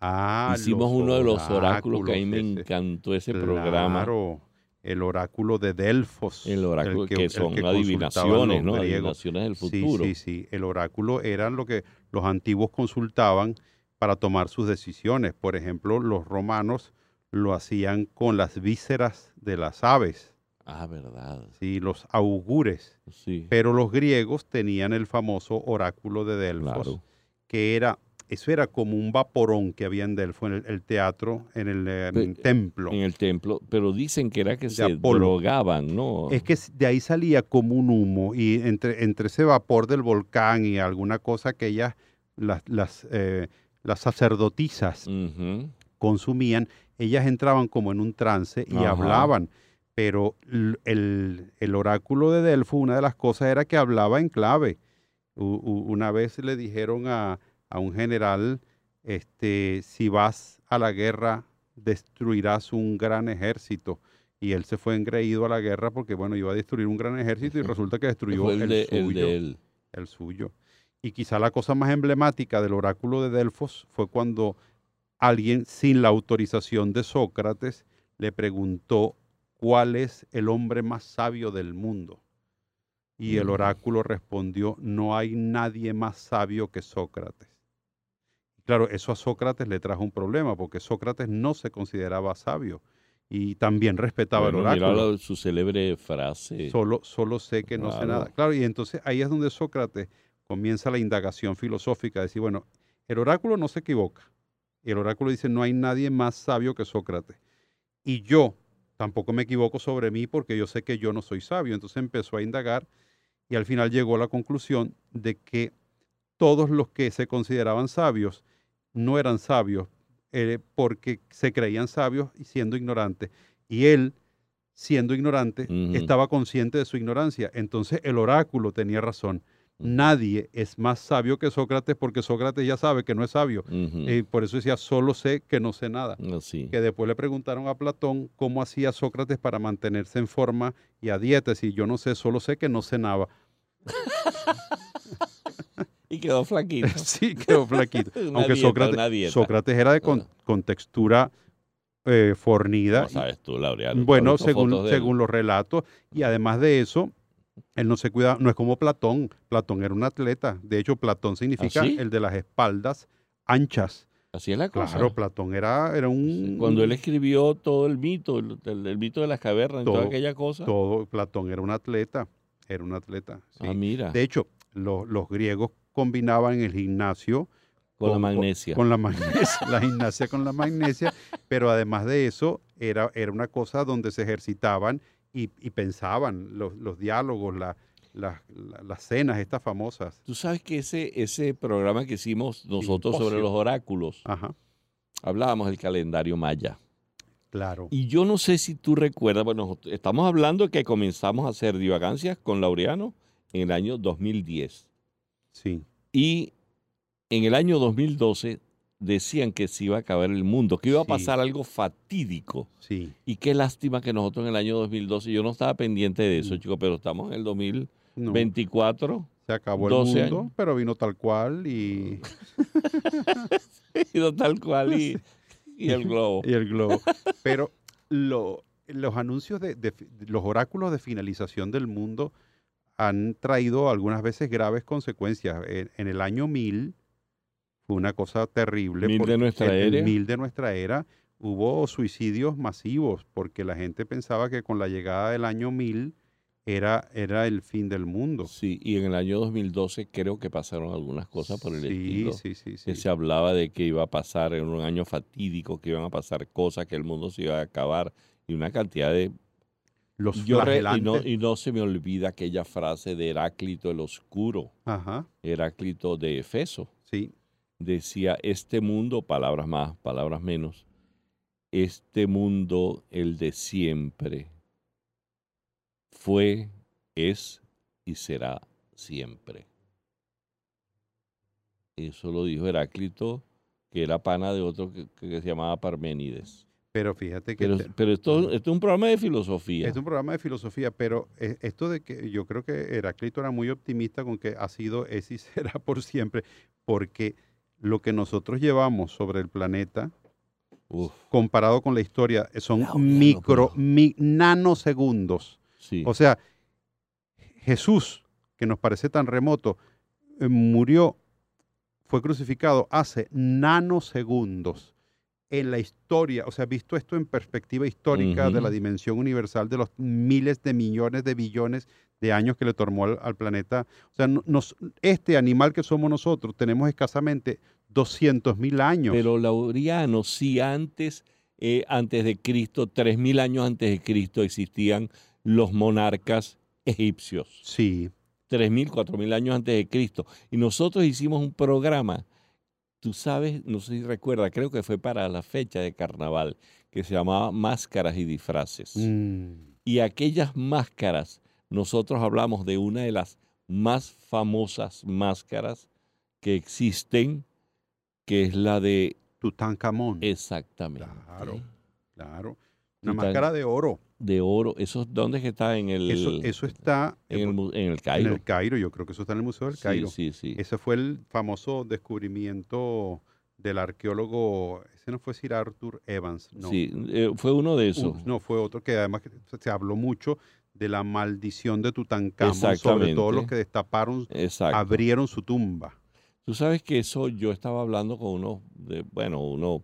Ah, Hicimos uno de los oráculos que a mí me encantó ese programa. Claro, el oráculo de Delfos. El oráculo, que, el son que adivinaciones, consultaban ¿no? Adivinaciones del Sí, futuro. Sí, sí, El oráculo era lo que los antiguos consultaban para tomar sus decisiones. Por ejemplo, los romanos lo hacían con las vísceras de las aves. Ah, verdad. Sí, los augures. Sí. Pero los griegos tenían el famoso oráculo de Delfos, Claro. que era, eso era como un vaporón que había en Delfos, en el, el teatro, en el eh, Pe- templo. En el templo, pero dicen que era que se Apolo. drogaban, ¿no? Es que de ahí salía como un humo y entre, entre ese vapor del volcán y alguna cosa que ellas, las, las, eh, las sacerdotisas consumían, ellas entraban como en un trance y Ajá. hablaban. Pero el, el oráculo de Delfo, una de las cosas era que hablaba en clave. U- u- una vez le dijeron a, a un general, este, si vas a la guerra, destruirás un gran ejército. Y él se fue engreído a la guerra porque, bueno, iba a destruir un gran ejército y resulta que destruyó el, el, de, el suyo de él. el suyo. Y quizá la cosa más emblemática del oráculo de Delfos fue cuando alguien, sin la autorización de Sócrates, le preguntó cuál es el hombre más sabio del mundo. Y el Mm. oráculo respondió, no hay nadie más sabio que Sócrates. Claro, eso a Sócrates le trajo un problema, porque Sócrates no se consideraba sabio y también respetaba Bueno, el oráculo. su célebre frase. Solo, solo sé que no sé nada. Claro, y entonces ahí es donde Sócrates comienza la indagación filosófica, decir, bueno, el oráculo no se equivoca. El oráculo dice, no hay nadie más sabio que Sócrates. Y yo tampoco me equivoco sobre mí porque yo sé que yo no soy sabio. Entonces empezó a indagar y al final llegó a la conclusión de que todos los que se consideraban sabios no eran sabios eh, porque se creían sabios y siendo ignorantes. Y él, siendo ignorante, estaba consciente de su ignorancia. Entonces el oráculo tenía razón. Nadie es más sabio que Sócrates porque Sócrates ya sabe que no es sabio. Eh, por eso decía, solo sé que no sé nada. Así. Que después le preguntaron a Platón cómo hacía Sócrates para mantenerse en forma y a dieta. Y yo no sé, solo sé que no cenaba. [laughs] Y quedó flaquito. [laughs] sí, quedó flaquito. [laughs] Aunque dieta, Sócrates. Sócrates era de con, con textura eh, fornida. ¿Cómo sabes tú, Laureano? ¿Tú has Bueno, según, según los relatos, y además de eso, él no se cuida, no es como Platón. Platón era un atleta. De hecho, Platón significa ¿Ah, sí? el de las espaldas anchas. Así es la cosa. Claro, Platón era, era un. Cuando él escribió todo el mito, el, el- el mito de las cavernas y toda Todo- aquella cosa. Todo, Platón era un atleta. Era un atleta. sí. Ah, mira. De hecho, lo- los griegos combinaban el gimnasio con la magnesia. Con la magnesia, la gimnasia con la magnesia, pero además de eso, era, era una cosa donde se ejercitaban y, y pensaban los, los diálogos, la- la- la- las cenas, estas famosas. Tú sabes que ese, ese programa que hicimos nosotros sobre los oráculos, Ajá, hablábamos del calendario maya. claro. Y yo no sé si tú recuerdas, bueno, estamos hablando que comenzamos a hacer divagancias con Laureano en el año 2010. Sí, Y en el año 2012 decían que se iba a acabar el mundo, que iba a Sí. pasar algo fatídico. sí. Y qué lástima que nosotros en el año 2012, yo no estaba pendiente de eso, Mm. chicos, pero estamos en el No, 2024, se acabó el 12 mundo, años. pero vino tal cual y, [laughs] y no tal cual, y, y el globo. [laughs] y el globo. Pero lo- los anuncios de, los oráculos de finalización del mundo han traído algunas veces graves consecuencias. En, en el año 1000 fue una cosa terrible. Mil de nuestra en el era. 1000 de nuestra era hubo suicidios masivos porque la gente pensaba que con la llegada del año 1000 era, era el fin del mundo. Sí, y en el año 2012 creo que pasaron algunas cosas por el sí, estilo. Sí, sí, sí. Que se hablaba de que iba a pasar en un año fatídico, que iban a pasar cosas, que el mundo se iba a acabar y una cantidad de... Los Yo re- y, no, flagelantes. y no se me olvida aquella frase de Heráclito el Oscuro, Ajá, Heráclito de Efeso. sí. Decía, este mundo, palabras más, palabras menos, este mundo, el de siempre, fue, es y será siempre. Eso lo dijo Heráclito, que era pana de otro que, que se llamaba Parménides. Pero fíjate que Pero, te- pero esto, esto es un programa de filosofía. es un programa de filosofía, pero eh, esto de que yo creo que Heráclito era muy optimista con que ha sido, [laughs] es y será por siempre, porque lo que nosotros llevamos sobre el planeta, Uf, comparado con la historia, son Laureano, micro, mi- nanosegundos. sí. O sea, Jesús, que nos parece tan remoto, eh, murió, fue crucificado hace nanosegundos. En la historia, o sea, visto esto en perspectiva histórica de la dimensión universal de los miles de millones de billones de años que le tomó al, al planeta. O sea, nos- este animal que somos nosotros tenemos escasamente 200 mil años. Pero Laureano, si antes, eh, antes de Cristo, 3.000 años antes de Cristo, existían los monarcas egipcios. sí, 3.000, 4.000 años antes de Cristo. Y nosotros hicimos un programa, tú sabes, no sé si recuerdas, creo que fue para la fecha de carnaval, que se llamaba Máscaras y Disfraces. Mm, Y aquellas máscaras, nosotros hablamos de una de las más famosas máscaras que existen, que es la de Tutankamón. exactamente Claro. Claro. Una máscara de oro. de oro. ¿Eso dónde es que está en el, Eso, eso está en el, mu- en el en Cairo? el Cairo. Yo creo que eso está en el Museo del Sí, Cairo. sí, sí. Ese fue el famoso descubrimiento del arqueólogo, ese no fue Sir Arthur Evans, no. Sí, eh, fue uno de esos. Uh, no, fue otro que además se- habló mucho de la maldición de Tutankamón, sobre todo los que destaparon, Exacto. abrieron su tumba. Tú sabes que eso yo estaba hablando con uno, de, bueno, uno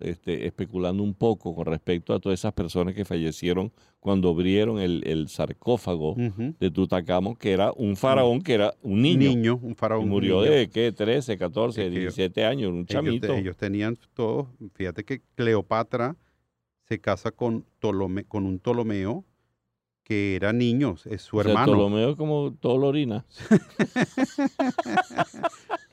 este, especulando un poco con respecto a todas esas personas que fallecieron cuando abrieron el, el sarcófago de Tutacamo, que era un faraón que era un niño. un Y faraón. murió niño. de, ¿qué? 13, 14, Es que yo- 17 años, un Ellos, chamito. ellos tenían todos, fíjate que Cleopatra se casa con, Ptolome- con un Ptolomeo que era niño, es su O sea, hermano. Ptolomeo es como todo orina. [laughs]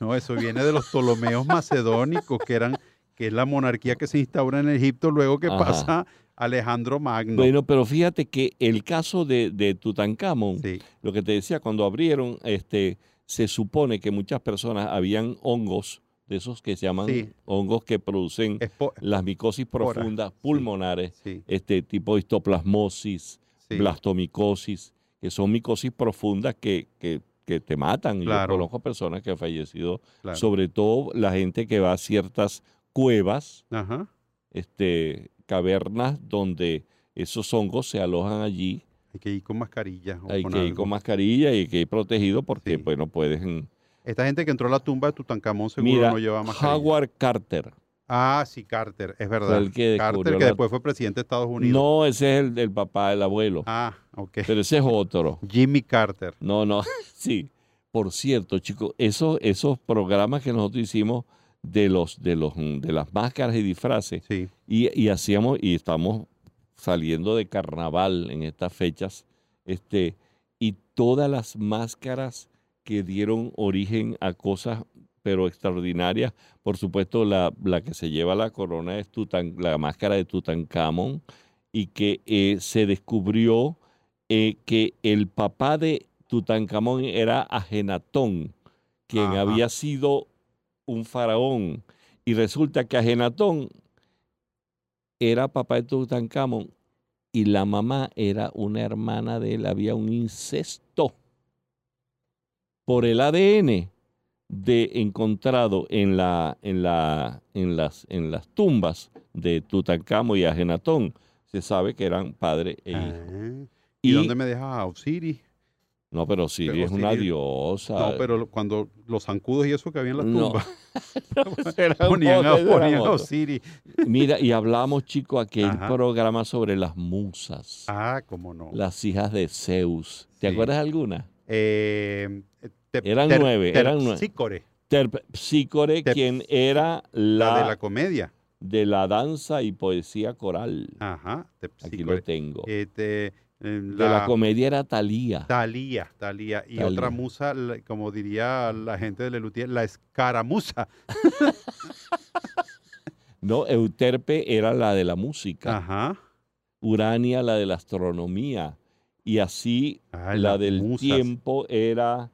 No, eso viene de los Ptolomeos macedónicos, que eran, que es la monarquía que se instaura en Egipto luego que Ajá. pasa Alejandro Magno. Bueno, pero fíjate que el caso de, de Tutankamón, Sí, lo que te decía, cuando abrieron, este, se supone que muchas personas habían hongos, de esos que se llaman Sí. hongos que producen las micosis Espora, profundas pulmonares, sí, este tipo de histoplasmosis, blastomicosis, que son micosis profundas que, que, que te matan. Claro. Yo conozco personas que han fallecido, claro. sobre todo la gente que va a ciertas cuevas, Ajá. este, cavernas donde esos hongos se alojan allí. Hay que ir con mascarilla. o Hay con que ir con mascarilla y hay que ir protegido porque Sí. pues no pueden. Esta gente que entró a la tumba de Tutankamón seguro Mira, no lleva mascarilla. Howard Carter. Ah, sí, Carter, es verdad. El que Carter, que después fue presidente de Estados Unidos. No, ese es el del papá, el abuelo. Ah, ok. Pero ese es otro. [laughs] Jimmy Carter. No, no, [laughs] sí. Por cierto, chicos, esos, esos programas que nosotros hicimos de los, de los, de las máscaras y disfraces, Sí, y, y hacíamos, y estamos saliendo de carnaval en estas fechas, este, y todas las máscaras que dieron origen a cosas pero extraordinarias. Por supuesto, la, la que se lleva la corona es Tutan- la máscara de Tutankamón, y que eh, se descubrió eh, que el papá de Tutankamón era Ajenatón, quien Ajá. había sido un faraón. Y resulta que Ajenatón era papá de Tutankamón y la mamá era una hermana de él, había un incesto por el ADN de encontrado en la en la en las en las tumbas de Tutankamón y Ajenatón se sabe que eran padre e hijo. Ah, ¿Y, Y- dónde me dejas a Osiris? No, pero Siri Pero es una diosa. No, pero cuando los zancudos y eso que había en la No. tumba [laughs] [laughs] Eran ponían, a, ponían. Osiris. Mira, y hablamos, chicos, aquel Ajá. programa sobre las musas, Ah, cómo no. las hijas de Zeus. ¿Te Sí. acuerdas de alguna? Eh, te- Eran nueve, eran nueve. Terpsícore, Tep- quien era la, la, de la comedia. de la danza y poesía coral. Ajá, Aquí Terpsícore. lo tengo. Eh, de la comedia era Talía. Talía, Talía. Y otra musa, la- como diría la gente de Lelutier, la escaramuza. [laughs] No, Euterpe era la de la música. Ajá. Urania la de la astronomía. Y así Ay, la del musas. tiempo era,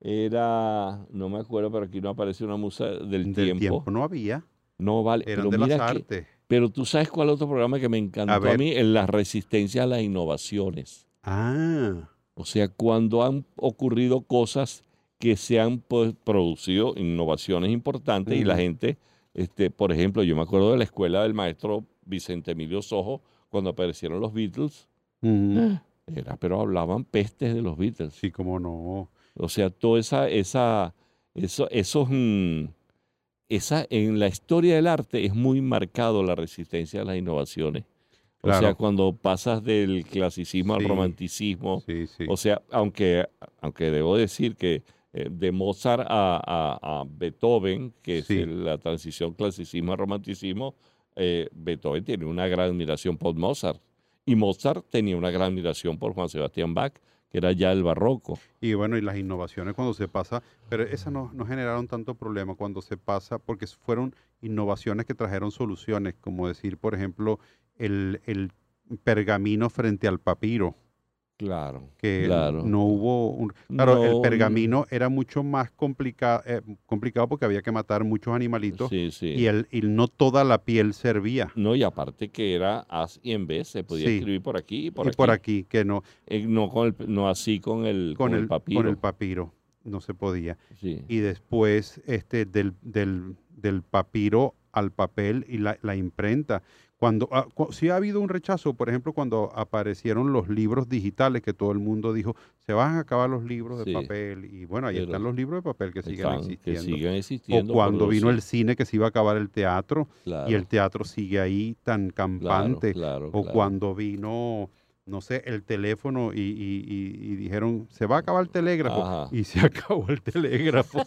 era, no me acuerdo, pero aquí no aparece una musa del, Del tiempo. tiempo. no había. No vale. Eran pero de mira las que- artes. Pero tú sabes cuál otro programa que me encantó a, mí, en la resistencia a las innovaciones. Ah, O sea, cuando han ocurrido cosas que se han pues, producido innovaciones importantes y la gente, este, por ejemplo, yo me acuerdo de la escuela del maestro Vicente Emilio Sojo cuando aparecieron los Beatles, ujú. era, pero hablaban pestes de los Beatles. sí, como no. O sea, toda esa, esa, eso, esos, mm, esa, en la historia del arte es muy marcado la resistencia a las innovaciones. O sea, cuando pasas del clasicismo al romanticismo, Sí, sí. o sea, aunque, aunque debo decir que eh, de Mozart a, a- a Beethoven, que es la transición clasicismo a romanticismo, eh, Beethoven tiene una gran admiración por Mozart. Y Mozart tenía una gran admiración por Juan Sebastián Bach, que era ya el barroco. Y bueno, y las innovaciones cuando se pasa, pero esas no, no generaron tanto problema cuando se pasa, porque fueron innovaciones que trajeron soluciones, como decir, por ejemplo, el, el pergamino frente al papiro, Claro, que claro. no hubo un... Claro, el No, pergamino era mucho más complica- eh, complicado porque había que matar muchos animalitos Sí, sí. y, el, y no toda la piel servía. No, y aparte que era as y en vez, se podía Sí. escribir por aquí y por y aquí. por aquí, que no, Eh, no, con el, no así con el, con, el, papiro. con el papiro, no se podía. Y después este del, del, del papiro al papel y la, la imprenta. Cuando ah, cu- sí ha habido un rechazo, por ejemplo, cuando aparecieron los libros digitales, que todo el mundo dijo, se van a acabar los libros de papel. Y bueno, ahí están los libros de papel que siguen Están- existiendo. Que siguen o cuando vino el cine, que se iba a acabar el teatro, claro, y el teatro sigue ahí tan campante. claro, o cuando vino, no sé, el teléfono y, y- y- y dijeron, se va a acabar el telégrafo. Ajá. Y se [laughs] acabó el telégrafo.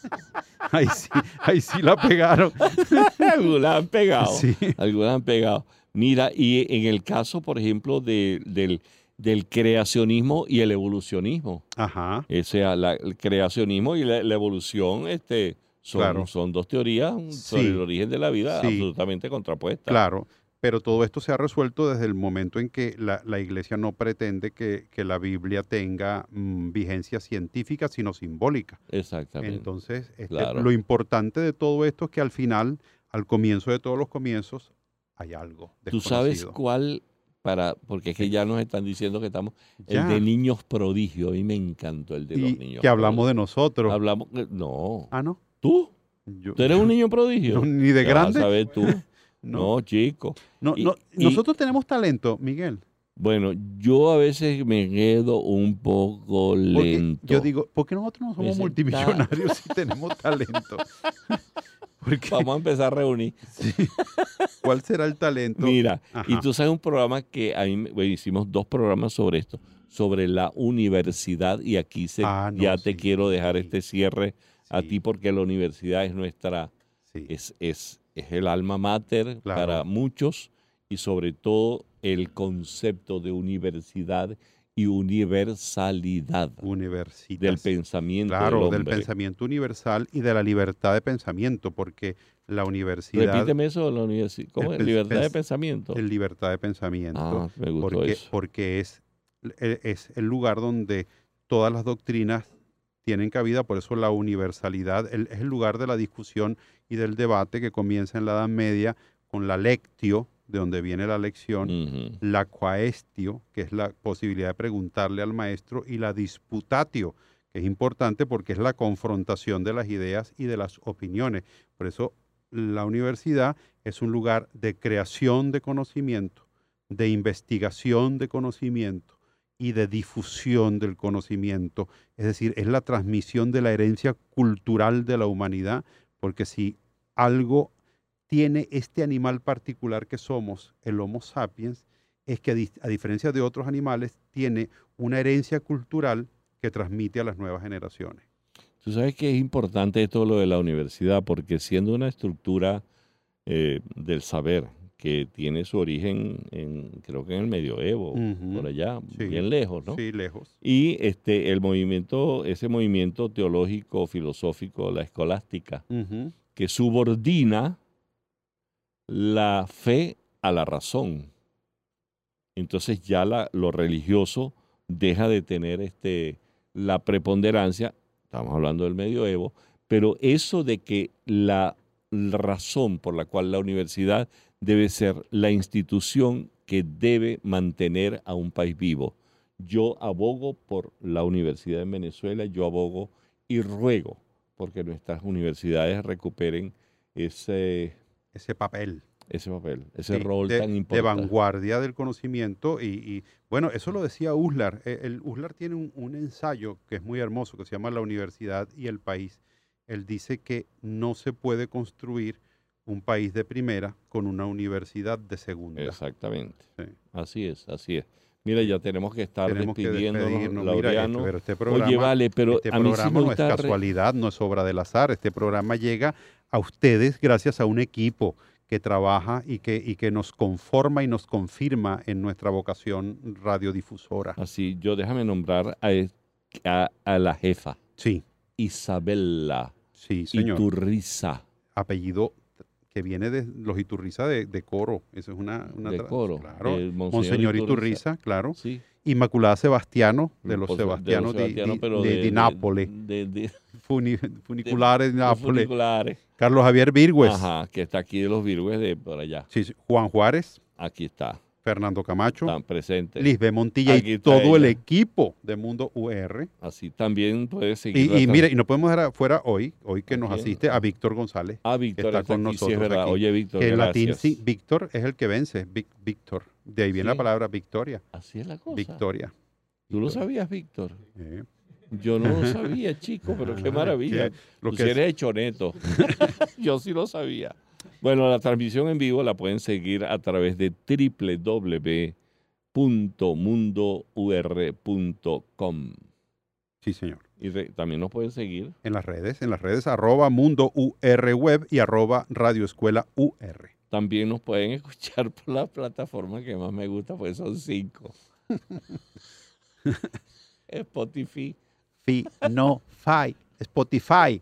[laughs] ahí, sí, ahí sí la pegaron. [laughs] Algunas han pegado. Sí. Algunas han pegado. Mira, y en el caso, por ejemplo, de- del, del creacionismo y el evolucionismo. Ajá. O sea, la- el creacionismo y la, la evolución este, son, Claro. son dos teorías sobre Sí. el origen de la vida Sí. absolutamente contrapuestas. Claro. Pero todo esto se ha resuelto desde el momento en que la, la iglesia no pretende que, que la Biblia tenga mm, vigencia científica, sino simbólica. Exactamente. Entonces, este, Claro. lo importante de todo esto es que al final, al comienzo de todos los comienzos, hay algo. ¿Tú sabes cuál? Para, porque es que ya nos están diciendo que estamos. Ya. El de niños prodigio. A mí me encantó el de Y los niños que hablamos de nosotros. Hablamos. No. Ah, no. ¿Tú? Yo- ¿Tú eres un niño prodigio? [laughs] no, ni de ¿Qué vas a grande. saber tú? No. No, chico. No, Y- no, y- nosotros tenemos talento, Miguel. Bueno, yo a veces me quedo un poco Porque lento. yo digo, ¿por qué nosotros no somos Ese multimillonarios si tenemos talento? [laughs] Porque, Vamos a empezar a reunir. sí, ¿Cuál será el talento? Mira, y tú sabes un programa que a mí, bueno, hicimos dos programas sobre esto, sobre la universidad, y aquí se, Ah, no, ya te quiero dejar sí, este cierre a ti porque la universidad es nuestra, sí. es, es, es el alma mater Claro. para muchos y sobre todo el concepto de universidad y universalidad Universitas. del pensamiento Claro, del pensamiento universal y de la libertad de pensamiento, porque la universidad Repíteme eso, la universidad. ¿Cómo El es? Libertad de pens- pensamiento. es libertad de pensamiento. Ah, me gustó porque, eso. porque es, e- es el lugar donde todas las doctrinas tienen cabida, por eso la universalidad el- es el lugar de la discusión y del debate que comienza en la Edad Media con la lectio, de donde viene la lección, la quaestio, que es la posibilidad de preguntarle al maestro, y la disputatio, que es importante porque es la confrontación de las ideas y de las opiniones. Por eso la universidad es un lugar de creación de conocimiento, de investigación de conocimiento y de difusión del conocimiento. Es decir, es la transmisión de la herencia cultural de la humanidad, porque si algo tiene este animal particular que somos, el Homo sapiens, es que a, diferencia de otros animales, tiene una herencia cultural que transmite a las nuevas generaciones. Tú sabes que es importante esto lo de la universidad, porque siendo una estructura eh, del saber que tiene su origen en, creo que en el medioevo, por allá, Sí. bien lejos, ¿no? Sí, lejos. Y este, el movimiento, ese movimiento teológico, filosófico, la escolástica, que subordina la fe a la razón. Entonces ya la- lo religioso deja de tener este, la preponderancia, estamos hablando del medioevo, pero eso de que la razón por la cual la universidad debe ser la institución que debe mantener a un país vivo. Yo abogo por la universidad en Venezuela, yo abogo y ruego porque nuestras universidades recuperen ese, Ese papel. ese papel, ese sí, rol de, tan de importante. vanguardia del conocimiento. Y, y, bueno, eso lo decía Uslar. Eh, El, Uslar tiene un, un ensayo que es muy hermoso, que se llama La Universidad y el País. él dice que no se puede construir un país de primera con una universidad de segunda. Exactamente. Sí. Así es, así es. Mira, ya tenemos que estar Tenemos que despidiéndonos. Mira, Laureano. este- pero este programa, Oye, vale, pero este a mí sí programa no es casualidad, no es obra del azar. Este programa llega a ustedes gracias a un equipo que trabaja y que, y que nos conforma y nos confirma en nuestra vocación radiodifusora. Así, yo déjame nombrar a, a- a la jefa, Sí, Isabela sí, señor. Iturriza. Apellido que viene de los Iturriza de, de Coro. Eso es una, una De Coro, Claro. de Monseñor Monseñor Iturriza. Iturriza, claro. Sí. Inmaculada Sebastiano, de los Sebastianos de, Sebastianos, de- de- Nápoles. [laughs] Funi- funiculares de Nápoles. funiculares. Carlos Javier Virgües. Ajá, que está aquí de los Virgües de por allá. Sí. Juan Juárez, Aquí está, Fernando Camacho, están presentes. Lisbe Montilla y todo el equipo de Mundo UR. Así también puede seguir. Y, y mire, y no podemos dejar afuera hoy, hoy que nos asiste a Víctor González, Ah, que Víctor está está con aquí, sí nosotros es verdad. aquí. Oye, Víctor, que latín sí, Víctor es el que vence, Víctor. De ahí viene Sí. la palabra victoria, Así es la cosa. victoria. ¿Tú lo sabías, Víctor? Eh, Yo no lo [laughs] sabía, chico, pero qué Ah, maravilla. que lo Tú que sí es- eres hechoneto. [laughs] [laughs] Yo sí lo sabía. Bueno, la transmisión en vivo la pueden seguir a través de www.mundour.com. Sí, señor. Y re- también nos pueden seguir En las redes, en las redes arroba Mundo UR Web y arroba Radio Escuela UR. También nos pueden [laughs] escuchar por la plataforma que más me gusta, pues son cinco. [laughs] Spotify. Fi, no, Fi, Spotify.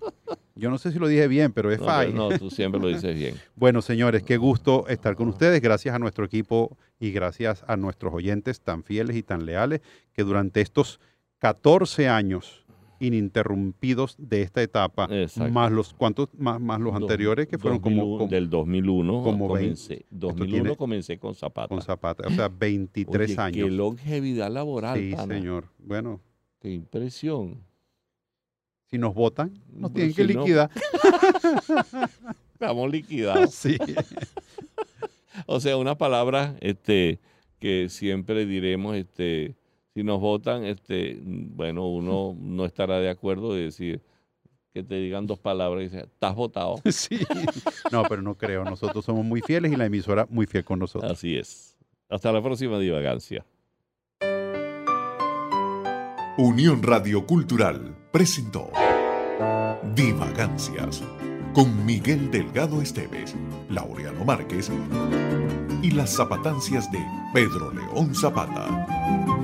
Yo no sé si lo dije bien, pero es No, no, tú siempre lo dices bien. [laughs] Bueno, señores, qué gusto estar con ustedes. Gracias a nuestro equipo y gracias a nuestros oyentes tan fieles y tan leales que durante estos 14 años ininterrumpidos de esta etapa, Exacto. más los cuántos más, más los anteriores que fueron como, 2001, como del 2001 como comencé. 2001 tiene- comencé con Zapata. con Zapata, o sea, [laughs] 23 Oye, años. Qué longevidad laboral, Sí, pana. señor. Bueno, Qué impresión. Si nos votan, nos tienen que no- liquidar. [laughs] Estamos liquidados. Sí. [laughs] O sea, una palabra este, que siempre diremos, este, si nos votan, este, bueno, uno no estará de acuerdo de decir que te digan dos palabras y dice, estás votado. [laughs] sí. No, pero no creo. Nosotros somos muy fieles y la emisora muy fiel con nosotros. Así es. Hasta la próxima divagancia. Unión Radio Cultural presentó Divagancias con Miguel Delgado Esteves, Laureano Márquez y las zapatancias de Pedro León Zapata.